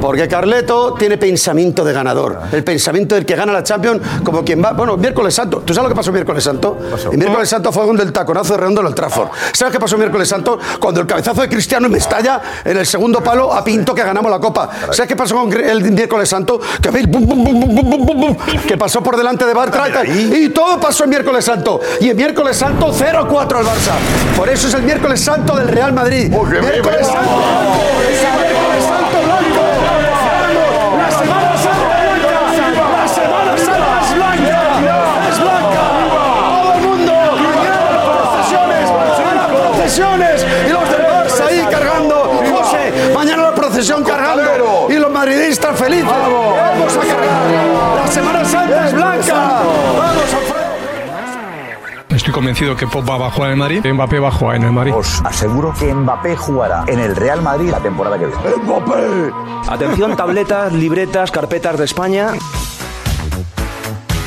Porque Carleto tiene pensamiento de ganador. El pensamiento del que gana la Champions, como quien va. Bueno, miércoles santo. ¿Tú sabes lo que pasó miércoles santo? El miércoles santo fue donde el taconazo de redondo en el Trafford. ¿Sabes qué pasó miércoles santo? Cuando el cabezazo de Cristiano me estalla en el segundo palo a Pinto que ganamos la Copa. ¿Sabes qué pasó con el miércoles santo? Que veis, bum, bum, bum, que pasó por delante de Bartra y todo pasó en miércoles santo. Y en miércoles santo 0-4 al Barça. Por eso es el miércoles santo del Real Madrid. Miércoles santo. Miércoles santo procesiones. Y los del Barça ahí cargando. José, mañana la procesión cargando. Y los madridistas felices. Vamos a cargar. La Semana Santa es blanca. Vamos a Estoy convencido que Pop va a jugar en el Madrid, Mbappé va a jugar en el Madrid. Os aseguro que Mbappé jugará en el Real Madrid la temporada que viene. ¡Mbappé! Atención, tabletas, libretas, carpetas de España.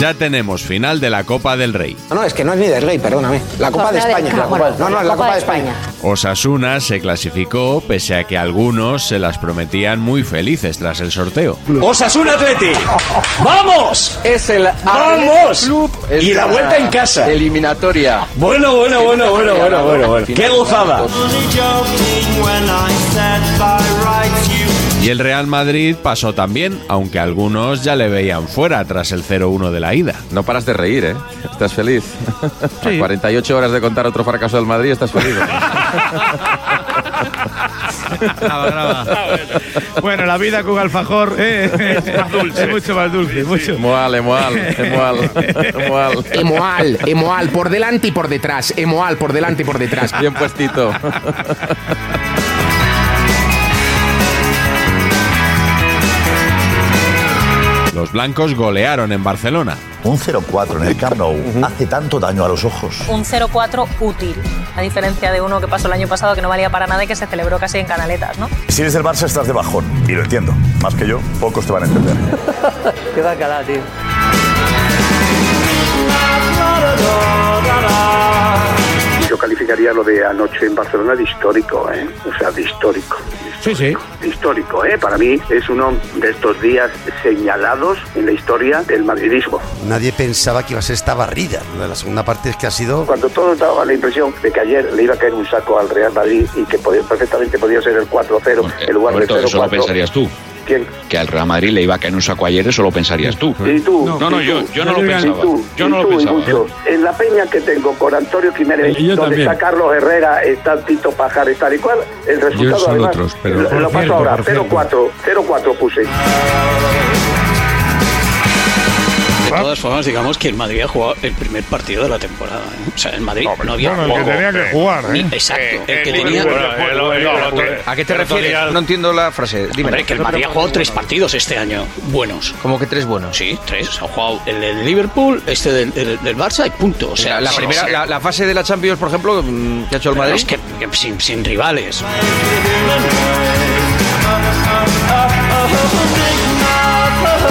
Ya tenemos final de la Copa del Rey. No, no, es que no es ni del Rey, perdóname. La Copa de España. La Copa- no, no, es la Copa de España. Osasuna se clasificó pese a que algunos se las prometían muy felices tras el sorteo. Osasuna Atleti. ¡Vamos! Es el ¡Vamos! Y la vuelta en casa. Eliminatoria. Bueno, bueno, bueno, bueno, bueno, bueno, bueno. ¡Qué gozada! Y el Real Madrid pasó también, aunque algunos ya le veían fuera tras el 0-1 de la ida. No paras de reír, ¿eh? Estás feliz. A 48 horas de contar otro fracaso del Madrid, estás feliz. Bueno, la vida con alfajor eh, es mucho más dulce. Mucho. Emual, emual, emual, emual. Emoal, Emoal, por delante y por detrás. Emoal, por delante y por detrás. Bien puestito. Los blancos golearon en Barcelona. Un 0-4 en el Camp Nou hace tanto daño a los ojos. Un 0-4 útil, a diferencia de uno que pasó el año pasado que no valía para nada y que se celebró casi en canaletas, ¿no? Si eres del Barça estás de bajón. Y lo entiendo. Más que yo, pocos te van a entender. Qué bacala, tío. Yo calificaría lo de anoche en Barcelona de histórico, ¿eh? O sea, de histórico. Sí, sí. Histórico, ¿eh? Para mí es uno de estos días señalados en la historia del madridismo. Nadie pensaba que iba a ser esta barrida. La segunda parte es que ha sido. Cuando todos daban la impresión de que ayer le iba a caer un saco al Real Madrid y que podía- perfectamente podía ser el 4-0 en lugar del Roberto, eso lo 0-4. pensarías tú. ¿Quién? Que al Real Madrid le iba a caer un saco ayer, eso lo pensarías tú. ¿Y tú? No, no, ¿Y yo, yo no lo ¿Y pensaba. tú? Yo ¿Y no lo tú? Pensaba. mucho. En la peña que tengo con Antonio Jiménez, yo donde también. está Carlos Herrera, está Tito Pajares, tal y cual, el resultado son además, otros, pero- lo, paso cierto, ahora, por cierto. 0-4, 0-4 puse. De todas formas, digamos que el Madrid ha jugado el primer partido de la temporada. ¿eh? O sea, el Madrid no, había Bueno, el que tenía que jugar, ¿eh? Exacto, el que tenía. ¿A qué te refieres? No entiendo la frase. Dime. Hombre, que el Madrid ha jugado tres partidos este año, buenos. ¿Cómo que tres buenos? Sí, tres. Ha jugado el del Liverpool, este del, del- del Barça y punto. O sea, la, primera, la, la fase de la Champions, por ejemplo, mm, que ha hecho el Pero Madrid. es que, que sin, sin rivales.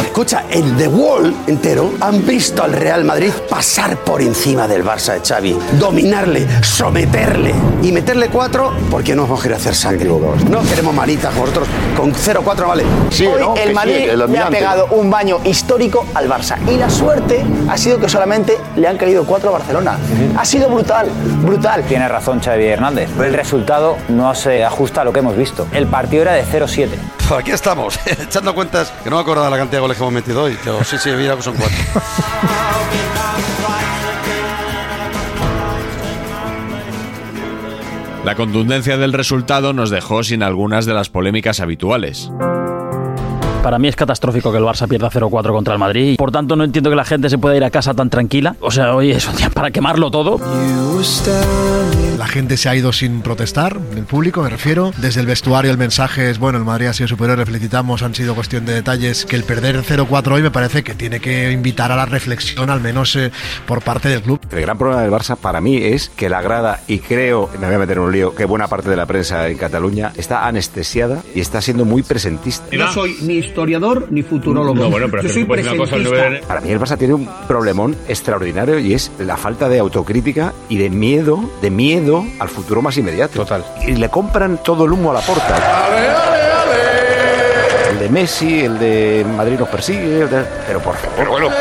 Escucha, el The Wall entero han visto al Real Madrid pasar por encima del Barça de Xavi, dominarle, someterle y meterle cuatro porque no vamos a querer hacer sangre. No queremos manitas vosotros. Con 0-4 vale. Hoy el Madrid le ha pegado un baño histórico al Barça. Y la suerte ha sido que solamente le han caído cuatro a Barcelona. Ha sido brutal, brutal. Tiene razón Xavi Hernández. El resultado no se ajusta a lo que hemos visto. El partido era de 0-7. Pues aquí estamos, echando cuentas, que no me de la cantidad de goles que hemos metido hoy, sí, sí, mira que son cuatro. La contundencia del resultado nos dejó sin algunas de las polémicas habituales. Para mí es catastrófico que el Barça pierda 0-4 contra el Madrid. Por tanto, no entiendo que la gente se pueda ir a casa tan tranquila. O sea, hoy es un día para quemarlo todo. La gente se ha ido sin protestar, el público me refiero. Desde el vestuario el mensaje es, bueno, el Madrid ha sido superior, le felicitamos, han sido cuestión de detalles. Que el perder 0-4 hoy me parece que tiene que invitar a la reflexión, al menos eh, por parte del club. El gran problema del Barça para mí es que la grada, y creo, me voy a meter en un lío, que buena parte de la prensa en Cataluña está anestesiada y está siendo muy presentista. No soy ni historiador ni futurólogo. No, bueno, pero Yo soy una cosa presentista. nivel- Para mí el Barça tiene un problemón extraordinario y es la falta de autocrítica y de miedo, de miedo al futuro más inmediato. Total. Y le compran todo el humo a la porta. El de Messi, el de Madrid nos persigue, el de- pero por favor.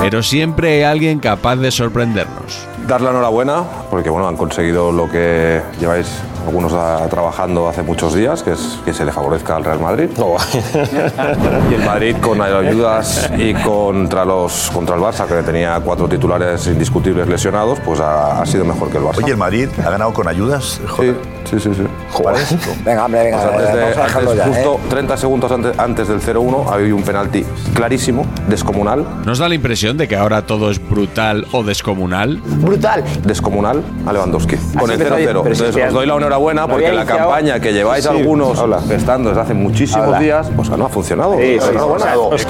Pero siempre hay alguien capaz de sorprendernos. Dar la enhorabuena porque bueno, han conseguido lo que lleváis algunos a- trabajando hace muchos días, que es que se le favorezca al Real Madrid. y el Madrid con ayudas y contra los contra el Barça, que tenía cuatro titulares indiscutibles lesionados, pues ha, ha sido mejor que el Barça. Oye, el Madrid ha ganado con ayudas. Sí, sí, sí. sí. Venga, hombre, venga, O sea, antes de- vamos a dejarlo antes, ya, justo ¿eh? 30 segundos antes, antes del 0-1 había un penalti clarísimo, descomunal. ¿Nos da la impresión de que ahora todo es brutal o descomunal? Brutal. Descomunal a Lewandowski. Con el pero- 0-0. pero si Entonces os doy la enhorabuena porque la campaña que lleváis Sí, algunos habla. gestando desde hace muchísimos Habla. días, pues no ha funcionado. Sí, sí, Enhorabuena. sí.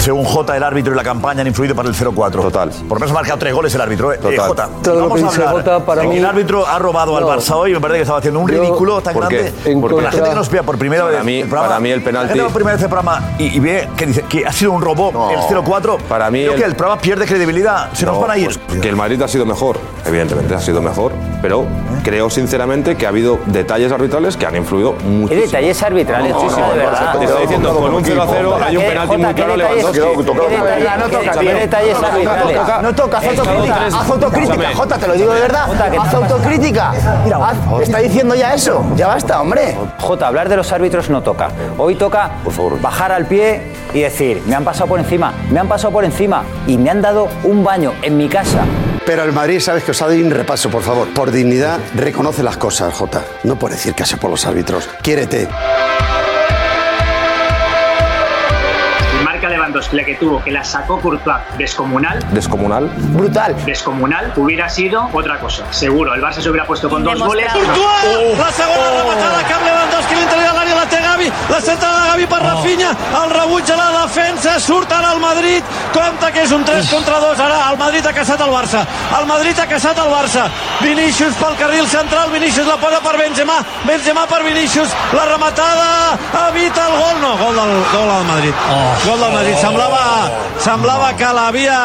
Según J, el árbitro y la campaña han influido para el 0-4. Total. Por lo menos ha marcado tres goles el árbitro. ¿eh? Eh, Total. Jota, Todo lo que a dice hablar. Jota, para Eh, mí- El árbitro ha robado al. Barça hoy. Me parece que estaba haciendo un Yo- ridículo tan ¿Por qué? grande. En Porque la gente que nos vea por primera Para vez mí- el programa, para mí el penalti- La gente primera vez el programa y, y ve que dice que ha sido un robo el 0-4. Para mí Creo el- que el programa pierde credibilidad. Se nos No, van a ir. pues que el Madrid ha sido mejor, evidentemente ha sido mejor, pero creo sinceramente que ha habido detalles arbitrales que han influido muchísimo. detalles arbitrales? No, no, Jota, no, de no, verdad. Te estoy diciendo, con un 0 a 0 hay un ¿Qué- penalti Jota, muy claro Lewandowski. No toca, qué tío. detalles No toca, arbitrales? toca. No toca, haz autocrítica. Haz autocrítica, Jota, te lo digo de verdad. Haz autocrítica. Está diciendo ya eso. Ya basta, hombre. Jota, hablar de los árbitros no toca. Hoy toca bajar al pie y decir, me han pasado por encima, me han pasado por encima y me han dado un baño en mi casa. Pero el Madrid, sabes que os ha dado un repaso, por favor. Por dignidad, reconoce las cosas, Jota. No por decir que hace por los árbitros. Quiérete. Lewandowski, la que tuvo, que la sacó Courtois descomunal, Descomunal. Brutal. descomunal, hubiera sido otra cosa. Seguro, el Barça se hubiera puesto con dos goles. Courtois, la segona rematada cap Lewandowski, l'interior de l'àrea la té Gavi, la centrada de Gavi per Rafinha, el rebuig a la defensa, surt ara el Madrid, compta que és un 3 contra 2, ara el Madrid ha caçat el Barça, el Madrid ha caçat el Barça, Vinícius pel carril central, Vinícius la posa per Benzema, Benzema per Vinícius, la rematada, evita el gol, no, gol del, gol del Madrid, gol del Madrid, semblava, semblava que l'havia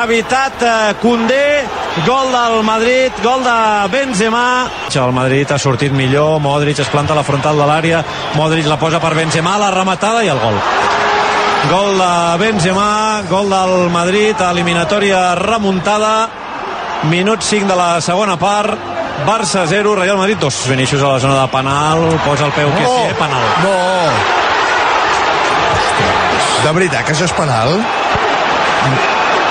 evitat eh, Koundé, gol del Madrid, gol de Benzema. El Madrid ha sortit millor, Modric es planta a la frontal de l'àrea, Modric la posa per Benzema, la rematada i el gol. Gol de Benzema, gol del Madrid, eliminatòria remuntada, minut 5 de la segona part, Barça 0, Real Madrid 2. Vinícius a la zona de penal, posa el peu que sí, eh, penal. De veritat que això és penal?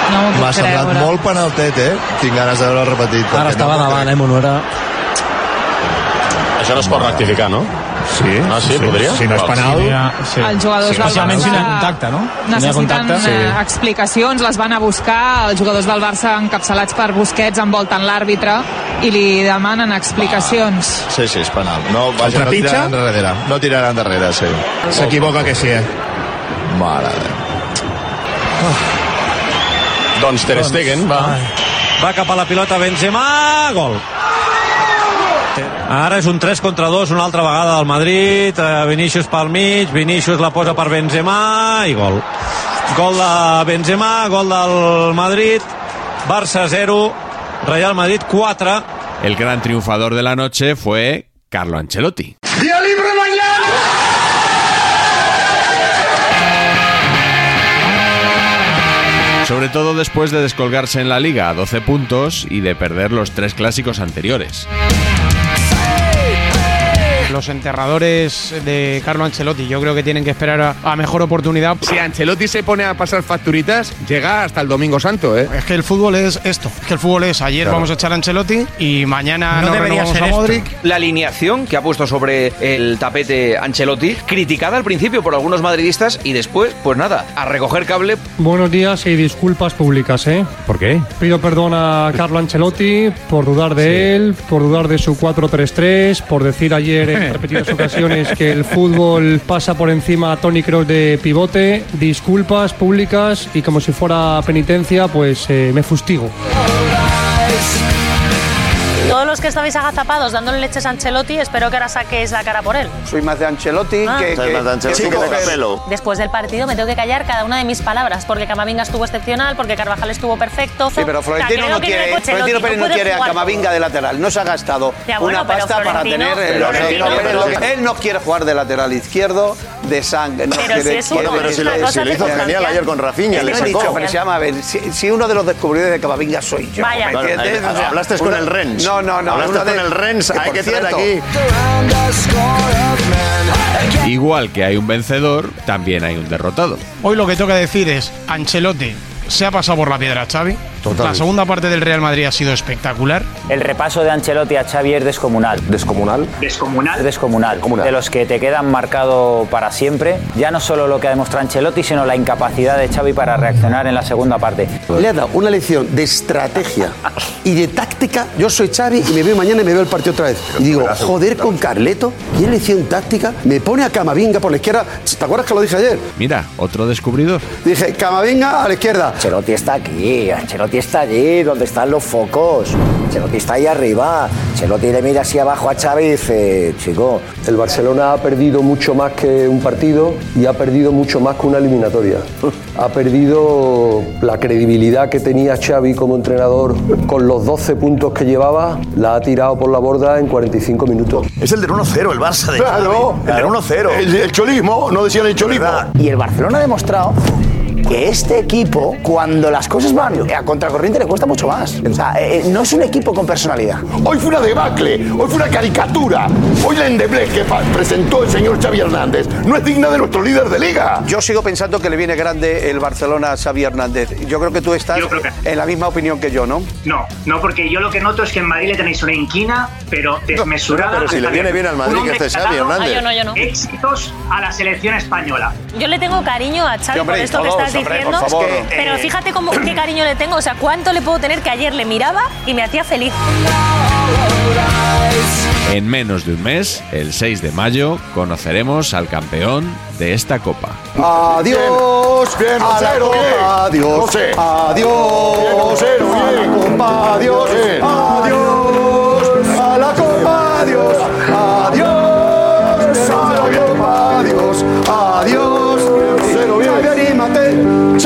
No M'ha semblat creure. molt penaltet, eh? Tinc ganes de veure repetit. Ara estava no davant, eh, Monora. això no es pot rectificar, no? Sí. Ah, sí, podria? Si no és penal... Sí. Els jugadors del Especialment si no hi ha Barça contacte, no? Necessiten contacte, eh, explicacions, les van a buscar els jugadors del Barça encapçalats per Busquets envolten l'àrbitre i li demanen explicacions. Sí, sí, és penal. No, vaja, no tiraran darrere. No tiraran darrere, sí. S'equivoca que sí, eh? Mare de... Doncs Ter Stegen, va. Va cap a la pilota Benzema, gol. Ara és un 3 contra 2 una altra vegada del Madrid, eh, Vinícius pel mig, Vinícius la posa per Benzema i gol. Gol de Benzema, gol del Madrid, Barça 0, Real Madrid 4. El gran triunfador de la noche fue Carlo Ancelotti. ¡Día libre Sobre todo después de descolgarse en la liga a 12 puntos y de perder los tres clásicos anteriores. Los enterradores de Carlo Ancelotti yo creo que tienen que esperar a, a mejor oportunidad. Si Ancelotti se pone a pasar facturitas, llega hasta el Domingo Santo, ¿eh? Es que el fútbol es esto. Es que el fútbol es ayer Claro. vamos a echar a Ancelotti y mañana no, renovamos a Modric. La alineación que ha puesto sobre el tapete Ancelotti, criticada al principio por algunos madridistas y después, pues nada, a recoger cable. Buenos días y disculpas públicas, ¿eh? ¿Por qué? Pido perdón a Carlo Ancelotti por dudar de él, por dudar de su 4-3-3, por decir ayer en repetidas ocasiones que el fútbol pasa por encima a Tony Kroos de pivote. Disculpas públicas y como si fuera penitencia, pues eh, me fustigo. Todos los que estabais agazapados dándole leches a Ancelotti, espero que ahora saquéis la cara por él. Soy más de Ancelotti Ah. que, Soy que- más de Ancelotti que que de coger. Capello. Después del partido me tengo que callar cada una de mis palabras, porque Camavinga estuvo excepcional, porque Carvajal estuvo perfecto. Sí, pero Florentino no quiere, Florentino Pérez no quiere a Camavinga de lateral. No se ha gastado Ya, bueno, una pasta para tener. Florentino- lo que- él no quiere jugar de lateral izquierdo, de sangre. No Pero quiere, si es uno, quiere- pero si lo- si lo hizo genial ayer con Rafinha, le sacó. dicho, pero se llama, a ver, si, uno de los descubridores de Camavinga soy yo. Vaya. ¿me entiendes? eh, hablaste con el Rennes. No, no, no. Hablaste una de- con el Rennes, que, hay que traer cierto, aquí. Igual que hay un vencedor, también hay un derrotado. Hoy lo que toca decir es Ancelotti se ha pasado por la piedra Xavi. La segunda parte del Real Madrid ha sido espectacular. El repaso de Ancelotti a Xavi es descomunal. ¿Descomunal? Descomunal. Descomunal. De los que te quedan marcado para siempre. Ya no solo lo que ha demostrado Ancelotti, sino la incapacidad de Xavi para reaccionar en la segunda parte. Le ha dado una lección de estrategia y de táctica. Yo soy Xavi y me veo mañana y me veo el partido otra vez. Y digo, joder con Carleto, ¿qué lección táctica? Me pone a Camavinga por la izquierda. ¿Te acuerdas que lo dije ayer? Mira, otro descubridor. Dije, Camavinga a la izquierda. Ancelotti está aquí, Ancelotti está allí, donde están los focos. Ancelotti está ahí arriba. Ancelotti le mira así abajo a Xavi y dice, chico, El Barcelona ha perdido mucho más que un partido y ha perdido mucho más que una eliminatoria. Ha perdido la credibilidad que tenía Xavi como entrenador con los 12 puntos que llevaba, la ha tirado por la borda en 45 minutos. Es el del 1-0, el Barça de Claro. Xavi. El del 1-0. El- el cholismo, no decían el cholismo. Y el Barcelona ha demostrado que este equipo, cuando las cosas van a contracorriente, le cuesta mucho más. O sea, eh, no es un equipo con personalidad. Hoy fue una debacle, hoy fue una caricatura. Hoy la endeblez que presentó el señor Xavi Hernández no es digna de nuestro líder de liga. Yo sigo pensando que le viene grande el Barcelona a Xavi Hernández. Yo creo que tú estás en la misma opinión que yo, ¿no? No, no, porque yo lo que noto es que en Madrid le tenéis una inquina, pero desmesurada. pero si le viene bien al Madrid que esté Xavi Hernández. Ah, yo no, yo no. Éxitos a la selección española. Yo le tengo cariño a Xavi Sí, hombre, por esto que todos, estás hombre, diciendo. por favor. Es que, pero fíjate cómo, qué cariño le tengo. O sea, cuánto le puedo tener que ayer le miraba y me hacía feliz. En menos de un mes, el 6 de mayo, conoceremos al campeón de esta copa. Adiós. Bien, a la José, bien. adiós. Adiós. Bien, adiós. Bien. Adiós.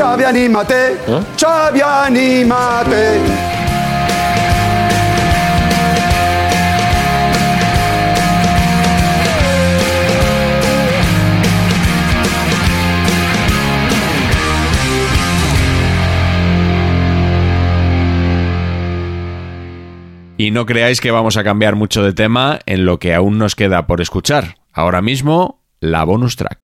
Anímate. Xavi, anímate. Xavi, anímate. Y no creáis que vamos a cambiar mucho de tema en lo que aún nos queda por escuchar. Ahora mismo, la bonus track.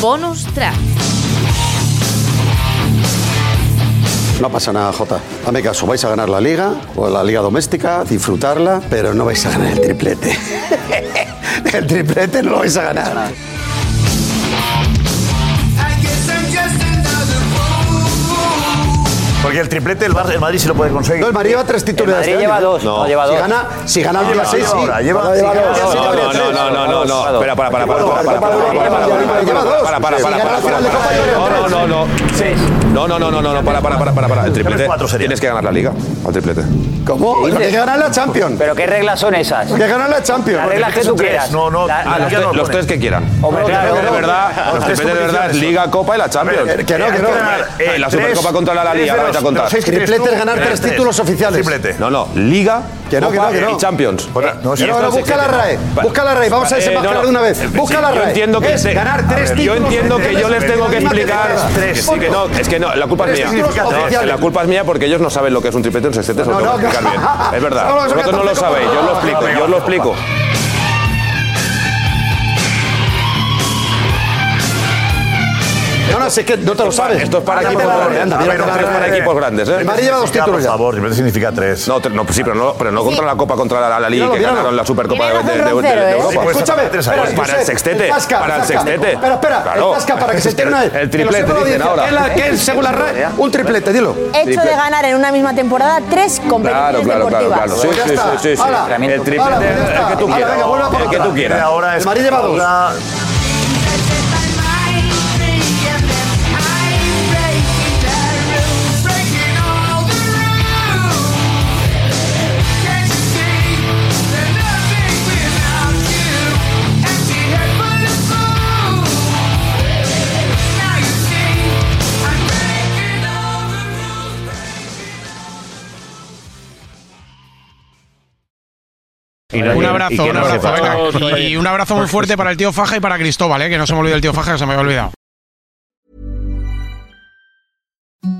Bonus track. No pasa nada, Jota. Hazme caso, vais a ganar la liga o la liga doméstica, disfrutarla, pero no vais a ganar el triplete. el triplete no lo vais a ganar. Porque el triplete el, Bar, el Madrid sí lo puede conseguir. No, el Madrid lleva tres titulares. El Madrid lleva dos. No. no lleva dos. Si gana, si gana el día sí. Ahora, lleva, no, lleva dos. No, no, no, no, no, no, no. Espera, para, para, para. Lleva dos. Para, para, para. No, no, no. No, no, no, no, no, no, para, para, para, para, para. El triplete. Tienes que ganar la liga al triplete. ¿Cómo? Tienes que ganar la Champions. ¿Pero qué reglas son esas? Que ganar la Champions. Las reglas que tú quieras. No, no. Ah, los tres que quieran. Hombre, claro. De verdad, los tripletes de verdad es Liga, Copa y la Champions. Que no, que no. La Supercopa contra la Liga a contar. Triplete es ganar tres tres. títulos oficiales. Triplete. No, no, Liga, Que no, que no, que no. y Champions. No, no, No, busca la. RAE. Busca la RAE. Vamos a Eh, desenmascarar no, no. de una vez. Busca la Yo RAE. entiendo que es se- ganar tres ver, títulos Yo entiendo que yo les tengo que en explicar. temporada. que no, es que no, la culpa es Tres mía. la culpa es mía porque ellos no saben lo que es un triplete, un sextete, No. Es verdad. Vosotros no lo sabéis, yo os lo explico, yo os lo explico. Sé que no te lo sabes. Esto es para Anda, equipos grandes. anda, mira es para equipos grandes, ¿eh? El Madrid lleva dos títulos Por favor, triplete significa tres. No, sí, pero no, pero no contra la Copa, contra la, la Liga, que ganaron la Supercopa de, ¿eh? Europa. Escúchame, tres espera, años. Para el sextete, para el sextete. Espera, espera, el Tasca para que se vez. El triplete, sepa la dicen audiencia. ahora. ¿Qué es la- ¿Qué es, según la RAE? Un triplete, dilo. Hecho de ganar en una misma temporada tres Claro, competiciones claro, claro, claro. Sí, Pues sí, sí, sí, sí. Hala. El triplete, pues el que tú quieras. El que tú quieras. Ahora El es Madrid lleva dos. Abrazo, y un abrazo, venga. Y un abrazo muy fuerte para el tío Faja y para Cristóbal, ¿eh? que no se me olvide el tío Faja, que se me había olvidado.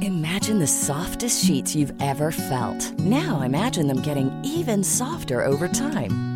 Imagine the softest sheets you've ever felt. Now imagine them getting even softer over time.